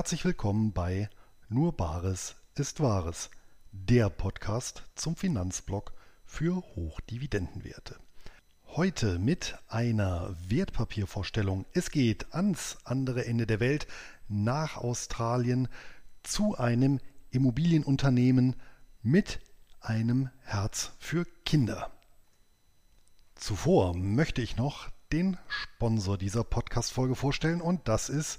Herzlich willkommen bei Nur Bares ist Wahres, der Podcast zum Finanzblock für Hochdividendenwerte. Heute mit einer Wertpapiervorstellung. Es geht ans andere Ende der Welt, nach Australien, zu einem Immobilienunternehmen mit einem Herz für Kinder. Zuvor möchte ich noch den Sponsor dieser Podcast-Folge vorstellen und das ist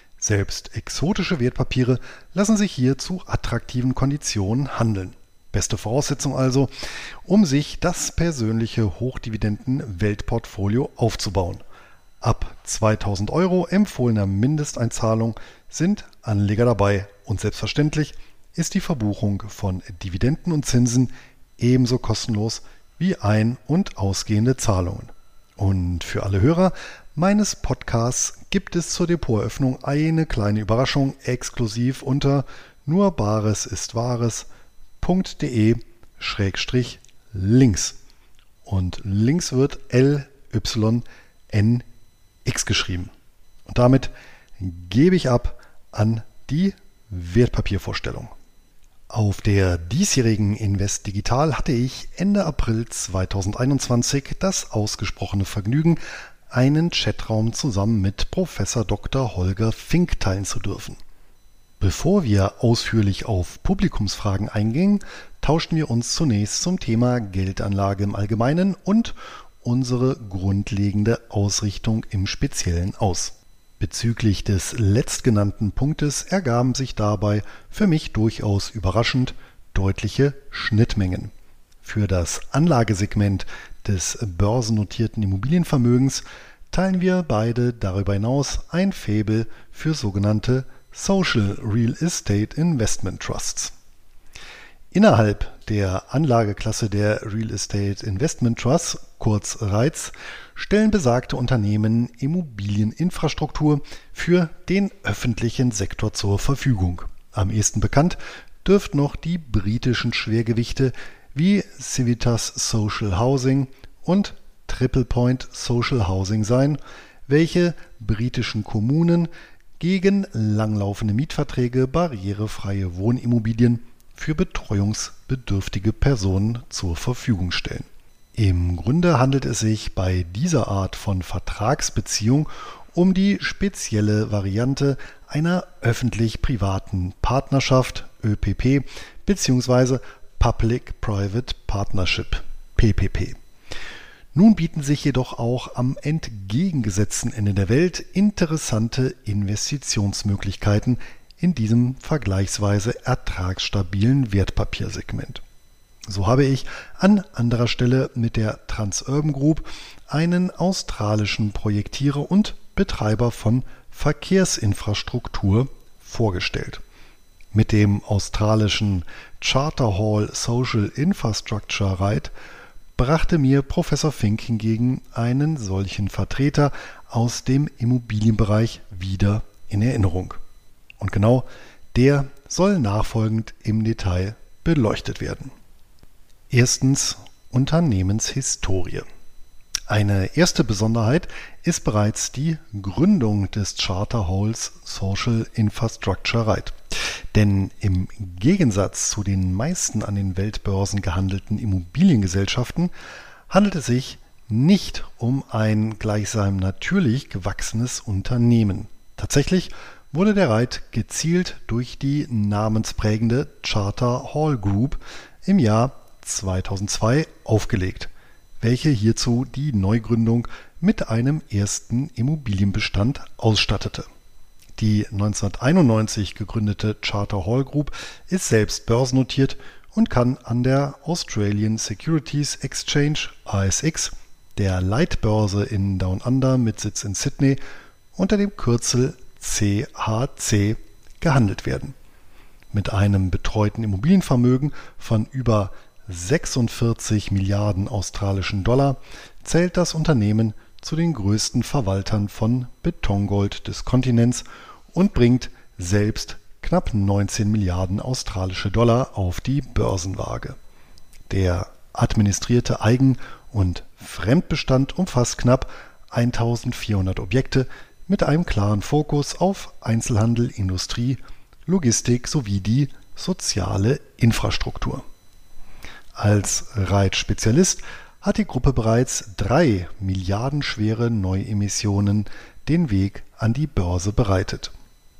Selbst exotische Wertpapiere lassen sich hier zu attraktiven Konditionen handeln. Beste Voraussetzung also, um sich das persönliche Hochdividenden-Weltportfolio aufzubauen. Ab 2000 Euro empfohlener Mindesteinzahlung sind Anleger dabei und selbstverständlich ist die Verbuchung von Dividenden und Zinsen ebenso kostenlos wie ein- und ausgehende Zahlungen. Und für alle Hörer meines Podcasts gibt es zur Depoteröffnung eine kleine Überraschung exklusiv unter nur bares ist wahres.de schrägstrich links. Und links wird L Y N X geschrieben. Und damit gebe ich ab an die Wertpapiervorstellung. Auf der diesjährigen Invest Digital hatte ich Ende April 2021 das ausgesprochene Vergnügen, einen Chatraum zusammen mit Professor Dr. Holger Fink teilen zu dürfen. Bevor wir ausführlich auf Publikumsfragen eingingen, tauschten wir uns zunächst zum Thema Geldanlage im Allgemeinen und unsere grundlegende Ausrichtung im Speziellen aus. Bezüglich des letztgenannten Punktes ergaben sich dabei für mich durchaus überraschend deutliche Schnittmengen. Für das Anlagesegment des börsennotierten Immobilienvermögens teilen wir beide darüber hinaus ein Faible für sogenannte Social Real Estate Investment Trusts. Innerhalb der Anlageklasse der Real Estate Investment Trusts, kurz REITs, stellen besagte Unternehmen Immobilieninfrastruktur für den öffentlichen Sektor zur Verfügung. Am ehesten bekannt dürften noch die britischen Schwergewichte wie Civitas Social Housing und Triple Point Social Housing sein, welche britischen Kommunen gegen langlaufende Mietverträge barrierefreie Wohnimmobilien für betreuungsbedürftige Personen zur Verfügung stellen. Im Grunde handelt es sich bei dieser Art von Vertragsbeziehung um die spezielle Variante einer öffentlich-privaten Partnerschaft ÖPP bzw. Public-Private Partnership PPP. Nun bieten sich jedoch auch am entgegengesetzten Ende der Welt interessante Investitionsmöglichkeiten in diesem vergleichsweise ertragsstabilen Wertpapiersegment. So habe ich an anderer Stelle mit der Transurban Group einen australischen Projektierer und Betreiber von Verkehrsinfrastruktur vorgestellt. Mit dem australischen Charter Hall Social Infrastructure Ride brachte mir Professor Fink hingegen einen solchen Vertreter aus dem Immobilienbereich wieder in Erinnerung. Und genau der soll nachfolgend im Detail beleuchtet werden. Erstens Unternehmenshistorie. Eine erste Besonderheit ist bereits die Gründung des Charter Halls Social Infrastructure Right. Denn im Gegensatz zu den meisten an den Weltbörsen gehandelten Immobiliengesellschaften handelt es sich nicht um ein gleichsam natürlich gewachsenes Unternehmen. Tatsächlich wurde der Reit gezielt durch die namensprägende Charter Hall Group im Jahr 2002 aufgelegt, welche hierzu die Neugründung mit einem ersten Immobilienbestand ausstattete. Die 1991 gegründete Charter Hall Group ist selbst börsennotiert und kann an der Australian Securities Exchange ASX, der Leitbörse in Down Under mit Sitz in Sydney, unter dem Kürzel CHC gehandelt werden. Mit einem betreuten Immobilienvermögen von über 46 Milliarden australischen Dollar zählt das Unternehmen zu den größten Verwaltern von Betongold des Kontinents und bringt selbst knapp 19 Milliarden australische Dollar auf die Börsenwaage. Der administrierte Eigen- und Fremdbestand umfasst knapp 1400 Objekte mit einem klaren Fokus auf Einzelhandel, Industrie, Logistik sowie die soziale Infrastruktur. Als Reitspezialist hat die Gruppe bereits drei milliardenschwere Neuemissionen den Weg an die Börse bereitet.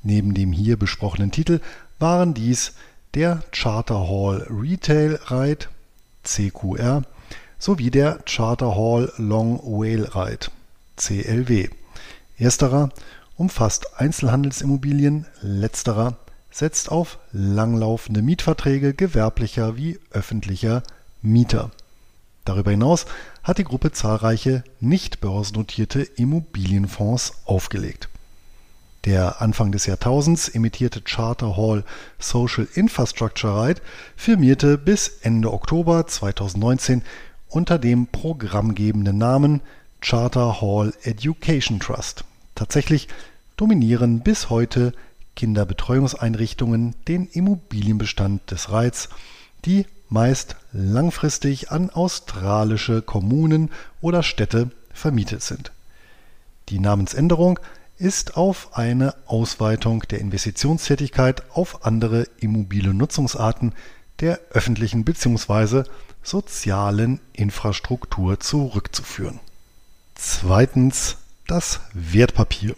Neben dem hier besprochenen Titel waren dies der Charter Hall Retail Ride CQR sowie der Charter Hall Long Whale Ride CLW. Ersterer umfasst Einzelhandelsimmobilien, letzterer setzt auf langlaufende Mietverträge gewerblicher wie öffentlicher Mieter. Darüber hinaus hat die Gruppe zahlreiche nicht börsennotierte Immobilienfonds aufgelegt. Der Anfang des Jahrtausends emittierte Charter Hall Social Infrastructure Right firmierte bis Ende Oktober 2019 unter dem programmgebenden Namen Charter Hall Education Trust. Tatsächlich dominieren bis heute Kinderbetreuungseinrichtungen den Immobilienbestand des Reits, die meist langfristig an australische Kommunen oder Städte vermietet sind. Die Namensänderung ist auf eine Ausweitung der Investitionstätigkeit auf andere immobile Nutzungsarten der öffentlichen bzw. sozialen Infrastruktur zurückzuführen. Zweitens das Wertpapier.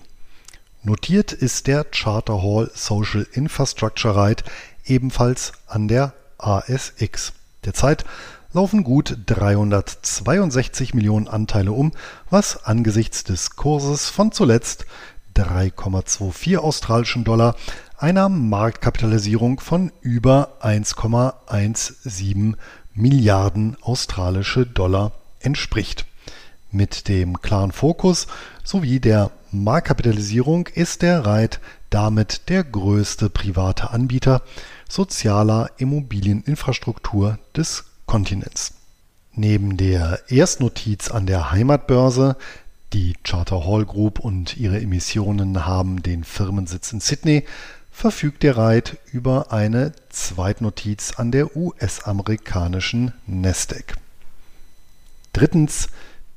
Notiert ist der Charter Hall Social Infrastructure Right ebenfalls an der ASX. Derzeit laufen gut 362 Millionen Anteile um, was angesichts des Kurses von zuletzt 3,24 australischen Dollar einer Marktkapitalisierung von über 1,17 Milliarden australische Dollar entspricht. Mit dem klaren Fokus sowie der Marktkapitalisierung ist der Reit damit der größte private Anbieter sozialer Immobilieninfrastruktur des Kontinents. Neben der Erstnotiz an der Heimatbörse, die Charter Hall Group und ihre Emissionen haben den Firmensitz in Sydney, verfügt der Reit über eine Zweitnotiz an der US-amerikanischen Nasdaq. Drittens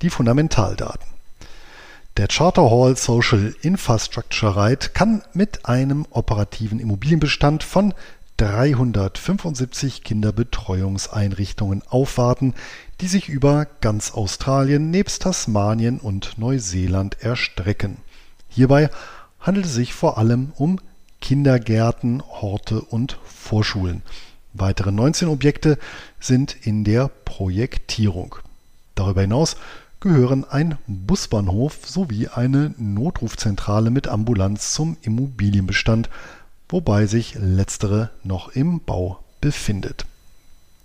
die Fundamentaldaten. Der Charter Hall Social Infrastructure Right kann mit einem operativen Immobilienbestand von 375 Kinderbetreuungseinrichtungen aufwarten, die sich über ganz Australien nebst Tasmanien und Neuseeland erstrecken. Hierbei handelt es sich vor allem um Kindergärten, Horte und Vorschulen. Weitere 19 Objekte sind in der Projektierung. Darüber hinaus gehören ein Busbahnhof sowie eine Notrufzentrale mit Ambulanz zum Immobilienbestand, wobei sich letztere noch im Bau befindet.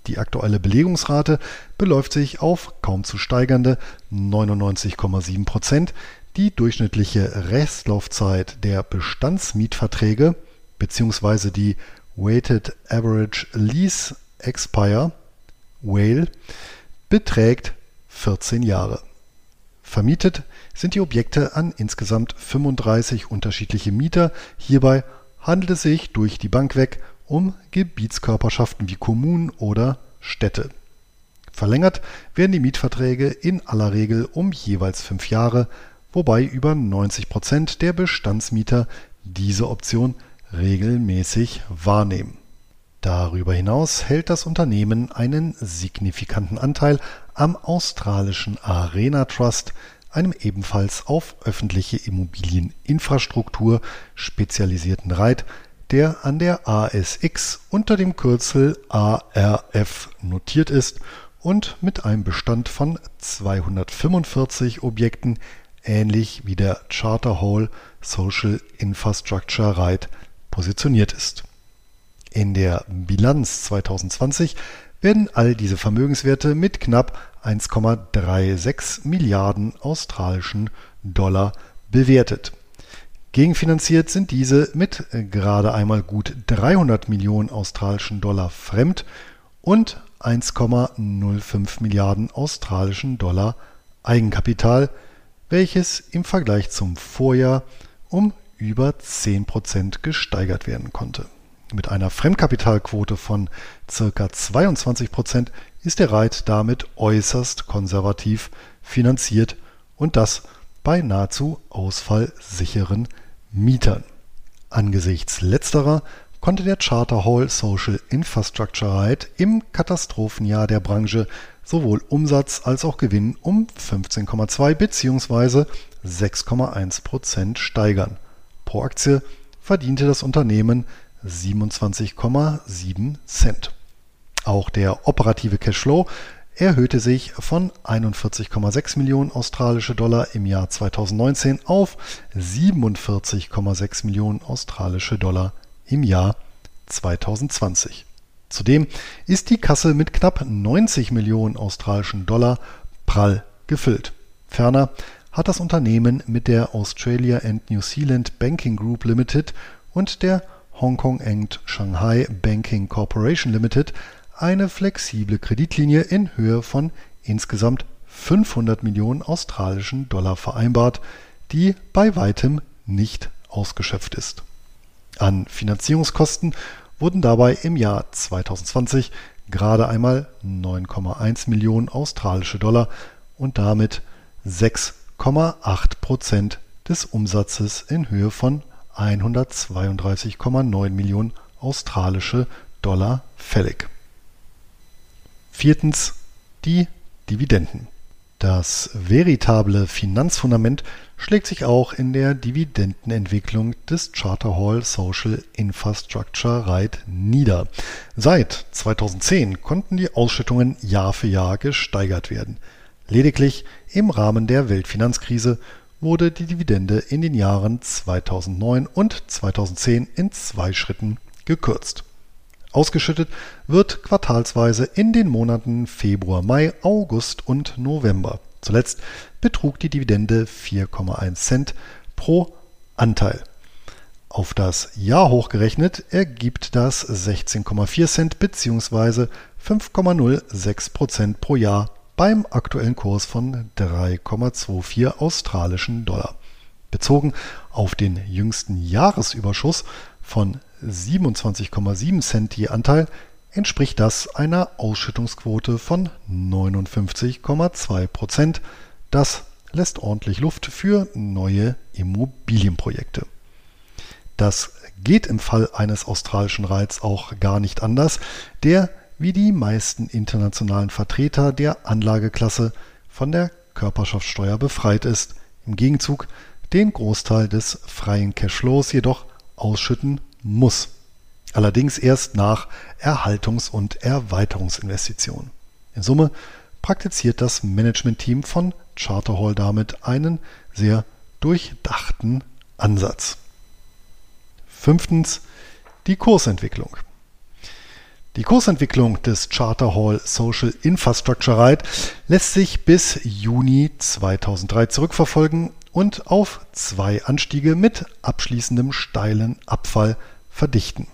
Die aktuelle Belegungsrate beläuft sich auf kaum zu steigernde 99,7 Prozent. Die durchschnittliche Restlaufzeit der Bestandsmietverträge bzw. die Weighted Average Lease Expire WALE beträgt 14 Jahre. Vermietet sind die Objekte an insgesamt 35 unterschiedliche Mieter. Hierbei handelt es sich durch die Bank weg um Gebietskörperschaften wie Kommunen oder Städte. Verlängert werden die Mietverträge in aller Regel um jeweils fünf Jahre, wobei über 90 Prozent der Bestandsmieter diese Option regelmäßig wahrnehmen. Darüber hinaus hält das Unternehmen einen signifikanten Anteil am australischen Arena Trust, einem ebenfalls auf öffentliche Immobilieninfrastruktur spezialisierten Reit, der an der ASX unter dem Kürzel ARF notiert ist und mit einem Bestand von 245 Objekten ähnlich wie der Charter Hall Social Infrastructure Reit positioniert ist. In der Bilanz 2020 werden all diese Vermögenswerte mit knapp 1,36 Milliarden australischen Dollar bewertet. Gegenfinanziert sind diese mit gerade einmal gut 300 Millionen australischen Dollar Fremd- und 1,05 Milliarden australischen Dollar Eigenkapital, welches im Vergleich zum Vorjahr um über 10 Prozent gesteigert werden konnte. Mit einer Fremdkapitalquote von ca. 22 Prozent ist der Reit damit äußerst konservativ finanziert und das bei nahezu ausfallsicheren Mietern. Angesichts letzterer konnte der Charter Hall Social Infrastructure Ride im Katastrophenjahr der Branche sowohl Umsatz als auch Gewinn um 15,2 bzw. 6,1 Prozent steigern. Pro Aktie verdiente das Unternehmen 27,7 Cent. Auch der operative Cashflow erhöhte sich von 41,6 Millionen australische Dollar im Jahr 2019 auf 47,6 Millionen australische Dollar im Jahr 2020. Zudem ist die Kasse mit knapp 90 Millionen australischen Dollar prall gefüllt. Ferner hat das Unternehmen mit der Australia and New Zealand Banking Group Limited und der Hong Kong and Shanghai Banking Corporation Limited eine flexible Kreditlinie in Höhe von insgesamt 500 Millionen australischen Dollar vereinbart, die bei weitem nicht ausgeschöpft ist. An Finanzierungskosten wurden dabei im Jahr 2020 gerade einmal 9,1 Millionen australische Dollar und damit 6,8 Prozent des Umsatzes in Höhe von 132,9 Millionen australische Dollar fällig. Viertens die Dividenden. Das veritable Finanzfundament schlägt sich auch in der Dividendenentwicklung des Charter Hall Social Infrastructure REIT nieder. Seit 2010 konnten die Ausschüttungen Jahr für Jahr gesteigert werden. Lediglich im Rahmen der Weltfinanzkrise wurde die Dividende in den Jahren 2009 und 2010 in zwei Schritten gekürzt. Ausgeschüttet wird quartalsweise in den Monaten Februar, Mai, August und November. Zuletzt betrug die Dividende 4,1 Cent pro Anteil. Auf das Jahr hochgerechnet ergibt das 16,4 Cent bzw. 5,06 Prozent pro Jahr beim aktuellen Kurs von 3,24 australischen Dollar. Bezogen auf den jüngsten Jahresüberschuss von 27,7 Cent je Anteil entspricht das einer Ausschüttungsquote von 59,2 Prozent. Das lässt ordentlich Luft für neue Immobilienprojekte. Das geht im Fall eines australischen Reits auch gar nicht anders, der wie die meisten internationalen Vertreter der Anlageklasse von der Körperschaftssteuer befreit ist, im Gegenzug den Großteil des freien Cashflows jedoch ausschütten muss. Allerdings erst nach Erhaltungs- und Erweiterungsinvestitionen. In Summe praktiziert das Managementteam von Charterhall damit einen sehr durchdachten Ansatz. Fünftens die Kursentwicklung. Die Kursentwicklung des Charter Hall Social Infrastructure Ride lässt sich bis Juni 2003 zurückverfolgen und auf zwei Anstiege mit abschließendem steilen Abfall verdichten.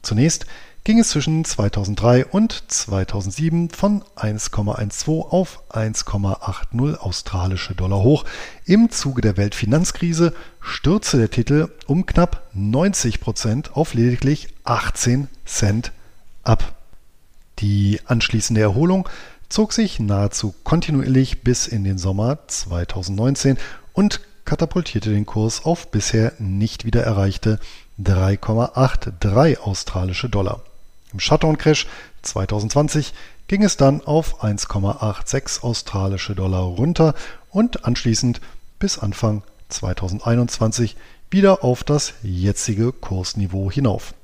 Zunächst ging es zwischen 2003 und 2007 von 1,12 auf 1,80 australische Dollar hoch. Im Zuge der Weltfinanzkrise stürzte der Titel um knapp 90 Prozent auf lediglich 18 Cent ab. Die anschließende Erholung zog sich nahezu kontinuierlich bis in den Sommer 2019 und katapultierte den Kurs auf bisher nicht wieder erreichte 3,83 australische Dollar. Im Shutdown-Crash 2020 ging es dann auf 1,86 australische Dollar runter und anschließend bis Anfang 2021 wieder auf das jetzige Kursniveau hinauf.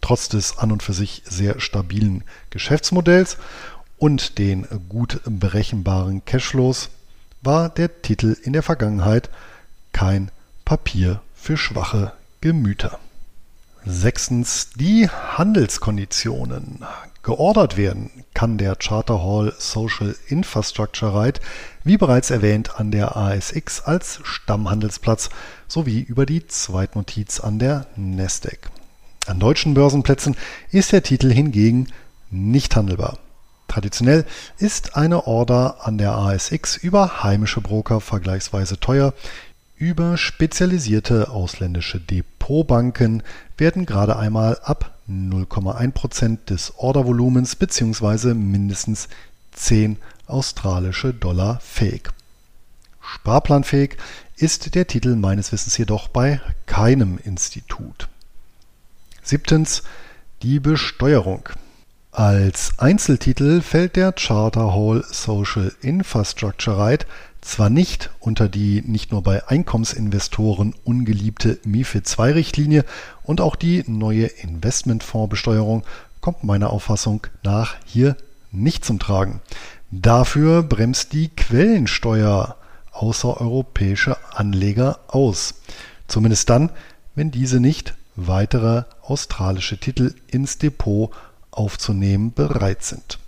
Trotz des an und für sich sehr stabilen Geschäftsmodells und den gut berechenbaren Cashflows war der Titel in der Vergangenheit kein Papier für schwache Gemüter. Sechstens die Handelskonditionen. Geordert werden kann der Charter Hall Social Infrastructure Ride, wie bereits erwähnt, an der ASX als Stammhandelsplatz sowie über die Zweitnotiz an der Nasdaq. An deutschen Börsenplätzen ist der Titel hingegen nicht handelbar. Traditionell ist eine Order an der ASX über heimische Broker vergleichsweise teuer. Über spezialisierte ausländische Depotbanken werden gerade einmal ab 0,1% des Ordervolumens bzw. mindestens 10 australische Dollar fähig. Sparplanfähig ist der Titel meines Wissens jedoch bei keinem Institut. Siebtens die Besteuerung. Als Einzeltitel fällt der Charter Hall Social Infrastructure Right zwar nicht unter die nicht nur bei Einkommensinvestoren ungeliebte MIFID II-Richtlinie und auch die neue Investmentfondsbesteuerung kommt meiner Auffassung nach hier nicht zum Tragen. Dafür bremst die Quellensteuer außereuropäische Anleger aus. Zumindest dann, wenn diese nicht weitere australische Titel ins Depot aufzunehmen bereit sind.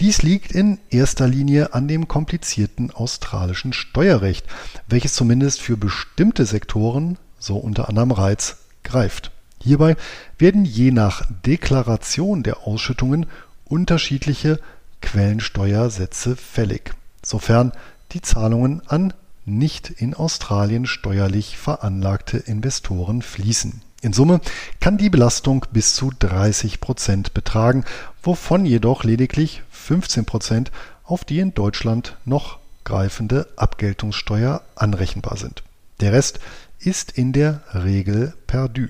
Dies liegt in erster Linie an dem komplizierten australischen Steuerrecht, welches zumindest für bestimmte Sektoren, so unter anderem Reiz, greift. Hierbei werden je nach Deklaration der Ausschüttungen unterschiedliche Quellensteuersätze fällig, sofern die Zahlungen an nicht in Australien steuerlich veranlagte Investoren fließen. In Summe kann die Belastung bis zu 30 Prozent betragen, wovon jedoch lediglich 15 Prozent auf die in Deutschland noch greifende Abgeltungssteuer anrechenbar sind. Der Rest ist in der Regel perdu.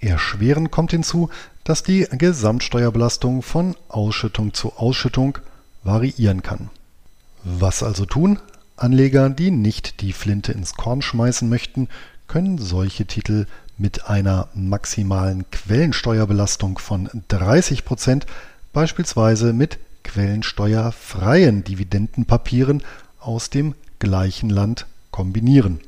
Erschwerend kommt hinzu, dass die Gesamtsteuerbelastung von Ausschüttung zu Ausschüttung variieren kann. Was also tun? Anleger, die nicht die Flinte ins Korn schmeißen möchten, können solche Titel mit einer maximalen Quellensteuerbelastung von 30 Prozent beispielsweise mit quellensteuerfreien Dividendenpapieren aus dem gleichen Land kombinieren.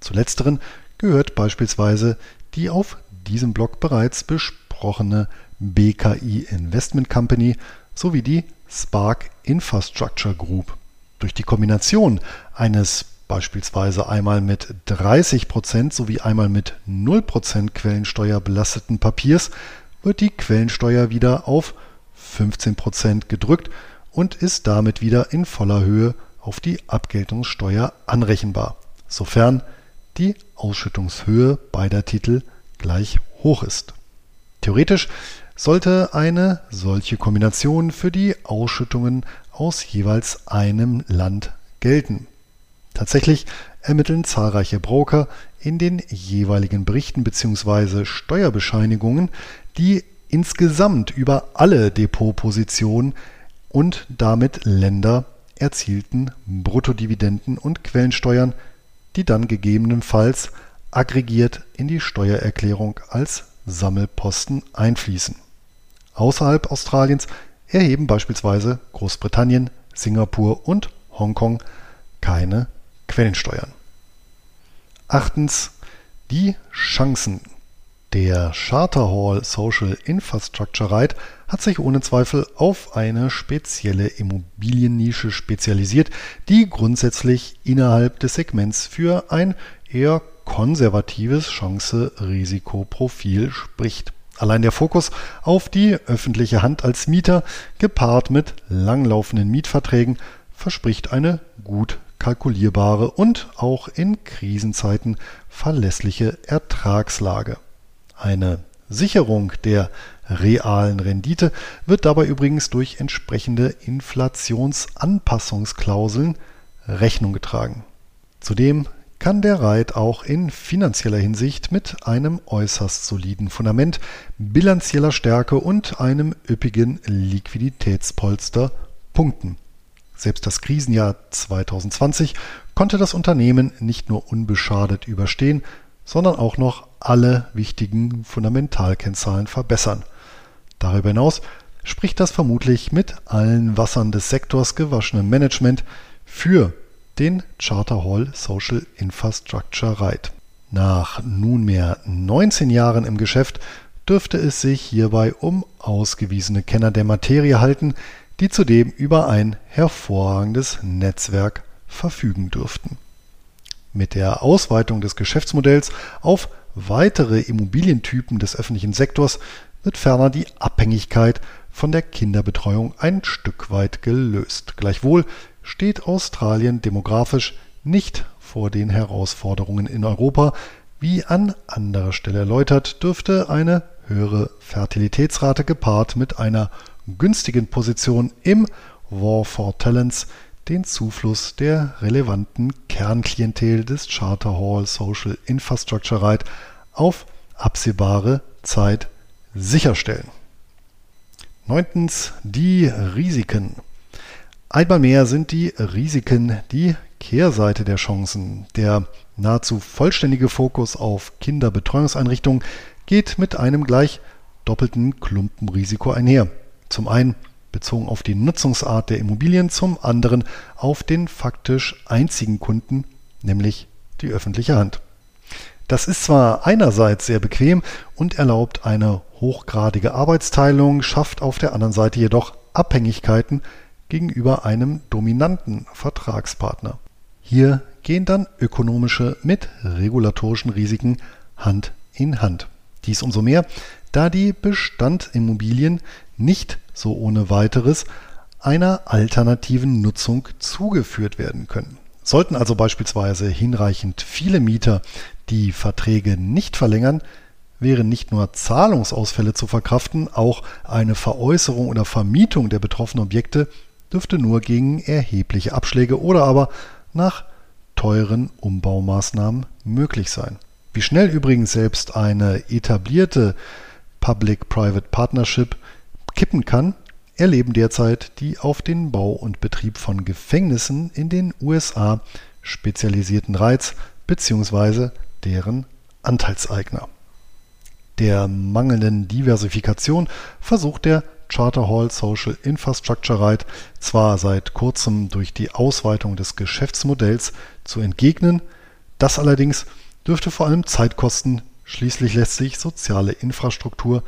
Zu letzteren gehört beispielsweise die auf diesem Blog bereits besprochene BKI Investment Company sowie die Spark Infrastructure Group. Durch die Kombination eines beispielsweise einmal mit 30% sowie einmal mit 0% Quellensteuer belasteten Papiers, wird die Quellensteuer wieder auf 15% gedrückt und ist damit wieder in voller Höhe auf die Abgeltungssteuer anrechenbar, sofern die Ausschüttungshöhe beider Titel gleich hoch ist. Theoretisch sollte eine solche Kombination für die Ausschüttungen aus jeweils einem Land gelten. Tatsächlich ermitteln zahlreiche Broker in den jeweiligen Berichten bzw. Steuerbescheinigungen die insgesamt über alle Depotpositionen und damit Länder erzielten Bruttodividenden und Quellensteuern, die dann gegebenenfalls aggregiert in die Steuererklärung als Sammelposten einfließen. Außerhalb Australiens erheben beispielsweise Großbritannien, Singapur und Hongkong keine Quellensteuern. Achtens die Chancen. Der Charter Hall Social Infrastructure Right hat sich ohne Zweifel auf eine spezielle Immobiliennische spezialisiert, die grundsätzlich innerhalb des Segments für ein eher konservatives Chance-Risikoprofil spricht. Allein der Fokus auf die öffentliche Hand als Mieter gepaart mit langlaufenden Mietverträgen verspricht eine gut kalkulierbare und auch in Krisenzeiten verlässliche Ertragslage. Eine Sicherung der realen Rendite wird dabei übrigens durch entsprechende Inflationsanpassungsklauseln Rechnung getragen. Zudem kann der Reit auch in finanzieller Hinsicht mit einem äußerst soliden Fundament, bilanzieller Stärke und einem üppigen Liquiditätspolster punkten. Selbst das Krisenjahr 2020 konnte das Unternehmen nicht nur unbeschadet überstehen, sondern auch noch alle wichtigen Fundamentalkennzahlen verbessern. Darüber hinaus spricht das vermutlich mit allen Wassern des Sektors gewaschene Management für den Charter Hall Social Infrastructure Right. Nach nunmehr 19 Jahren im Geschäft dürfte es sich hierbei um ausgewiesene Kenner der Materie halten, die zudem über ein hervorragendes Netzwerk verfügen dürften. Mit der Ausweitung des Geschäftsmodells auf weitere Immobilientypen des öffentlichen Sektors wird ferner die Abhängigkeit von der Kinderbetreuung ein Stück weit gelöst. Gleichwohl steht Australien demografisch nicht vor den Herausforderungen in Europa. Wie an anderer Stelle erläutert, dürfte eine höhere Fertilitätsrate gepaart mit einer günstigen Position im War for Talents den Zufluss der relevanten Kernklientel des Charter Hall Social Infrastructure Right auf absehbare Zeit sicherstellen. Neuntens die Risiken. Einmal mehr sind die Risiken die Kehrseite der Chancen. Der nahezu vollständige Fokus auf Kinderbetreuungseinrichtungen geht mit einem gleich doppelten Klumpenrisiko einher. Zum einen bezogen auf die Nutzungsart der Immobilien, zum anderen auf den faktisch einzigen Kunden, nämlich die öffentliche Hand. Das ist zwar einerseits sehr bequem und erlaubt eine hochgradige Arbeitsteilung, schafft auf der anderen Seite jedoch Abhängigkeiten gegenüber einem dominanten Vertragspartner. Hier gehen dann ökonomische mit regulatorischen Risiken Hand in Hand. Dies umso mehr, da die Bestandimmobilien nicht so ohne weiteres einer alternativen Nutzung zugeführt werden können. Sollten also beispielsweise hinreichend viele Mieter die Verträge nicht verlängern, wären nicht nur Zahlungsausfälle zu verkraften, auch eine Veräußerung oder Vermietung der betroffenen Objekte dürfte nur gegen erhebliche Abschläge oder aber nach teuren Umbaumaßnahmen möglich sein. Wie schnell übrigens selbst eine etablierte Public-Private Partnership kippen kann, erleben derzeit die auf den Bau und Betrieb von Gefängnissen in den USA spezialisierten Reiz bzw. deren Anteilseigner. Der mangelnden Diversifikation versucht der Charter Hall Social Infrastructure Right zwar seit kurzem durch die Ausweitung des Geschäftsmodells zu entgegnen, das allerdings dürfte vor allem Zeit kosten, schließlich lässt sich soziale Infrastruktur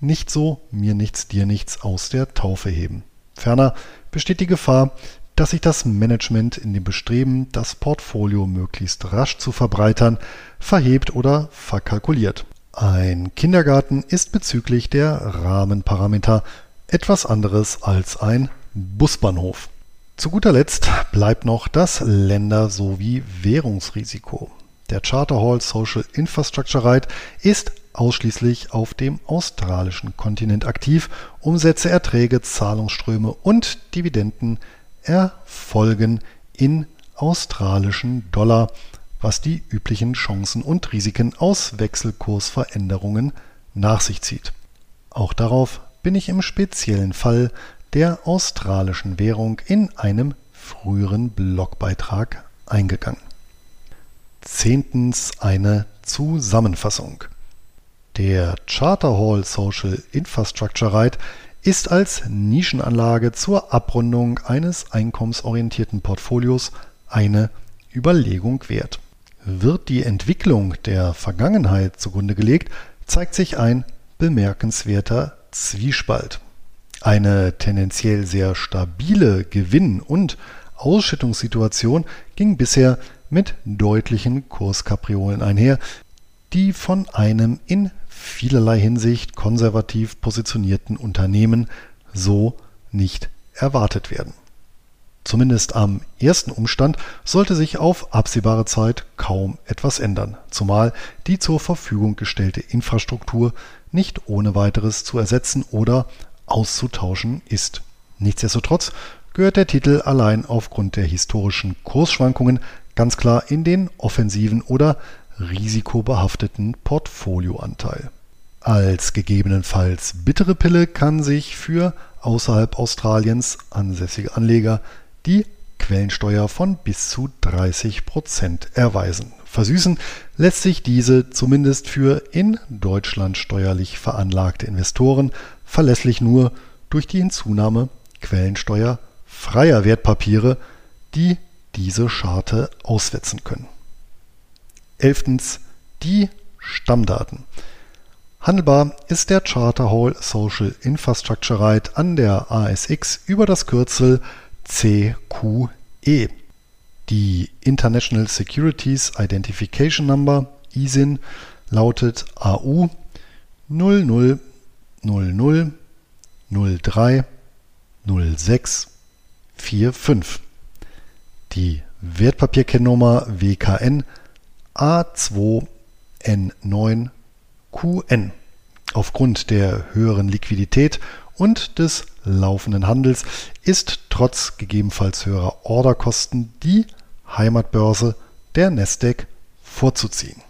nicht so mir nichts, dir nichts aus der Taufe heben. Ferner besteht die Gefahr, dass sich das Management in dem Bestreben, das Portfolio möglichst rasch zu verbreitern, verhebt oder verkalkuliert. Ein Kindergarten ist bezüglich der Rahmenparameter etwas anderes als ein Busbahnhof. Zu guter Letzt bleibt noch das Länder- sowie Währungsrisiko. Der Charter Hall Social Infrastructure Right ist ausschließlich auf dem australischen Kontinent aktiv. Umsätze, Erträge, Zahlungsströme und Dividenden erfolgen in australischen Dollar, was die üblichen Chancen und Risiken aus Wechselkursveränderungen nach sich zieht. Auch darauf bin ich im speziellen Fall der australischen Währung in einem früheren Blogbeitrag eingegangen. Zehntens eine Zusammenfassung. Der Charter Hall Social Infrastructure Right ist als Nischenanlage zur Abrundung eines einkommensorientierten Portfolios eine Überlegung wert. Wird die Entwicklung der Vergangenheit zugrunde gelegt, zeigt sich ein bemerkenswerter Zwiespalt. Eine tendenziell sehr stabile Gewinn- und Ausschüttungssituation ging bisher mit deutlichen Kurskapriolen einher, die von einem in vielerlei Hinsicht konservativ positionierten Unternehmen so nicht erwartet werden. Zumindest am ersten Umstand sollte sich auf absehbare Zeit kaum etwas ändern, zumal die zur Verfügung gestellte Infrastruktur nicht ohne weiteres zu ersetzen oder auszutauschen ist. Nichtsdestotrotz gehört der Titel allein aufgrund der historischen Kursschwankungen ganz klar in den offensiven oder risikobehafteten Portfolioanteil. Als gegebenenfalls bittere Pille kann sich für außerhalb Australiens ansässige Anleger die Quellensteuer von bis zu 30 Prozent erweisen. Versüßen lässt sich diese zumindest für in Deutschland steuerlich veranlagte Investoren verlässlich nur durch die Hinzunahme quellensteuerfreier Wertpapiere, die diese Scharte auswetzen können. Elftens die Stammdaten. Handelbar ist der Charter Hall Social Infrastructure Right an der ASX über das Kürzel CQE. Die International Securities Identification Number ISIN lautet AU 0000 03 06 45. Die Wertpapierkennnummer WKN A2N9QN. Aufgrund der höheren Liquidität und des laufenden Handels ist trotz gegebenenfalls höherer Orderkosten die Heimatbörse der Nasdaq vorzuziehen.